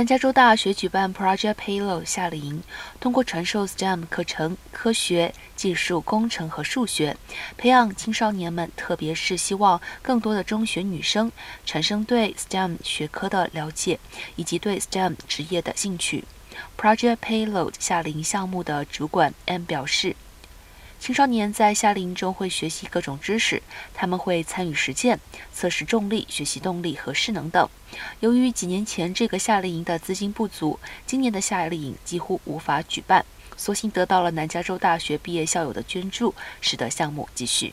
南加州大学举办 Project Payload 夏令营，通过传授 STEM 课程（科学、技术、工程和数学），培养青少年们，特别是希望更多的中学女生产生对 STEM 学科的了解，以及对 STEM 职业的兴趣。Project Payload 夏令营项目的主管 M 表示。青少年在夏令营中会学习各种知识，他们会参与实践、测试重力、学习动力和势能等。由于几年前这个夏令营的资金不足，今年的夏令营几乎无法举办，所幸得到了南加州大学毕业校友的捐助，使得项目继续。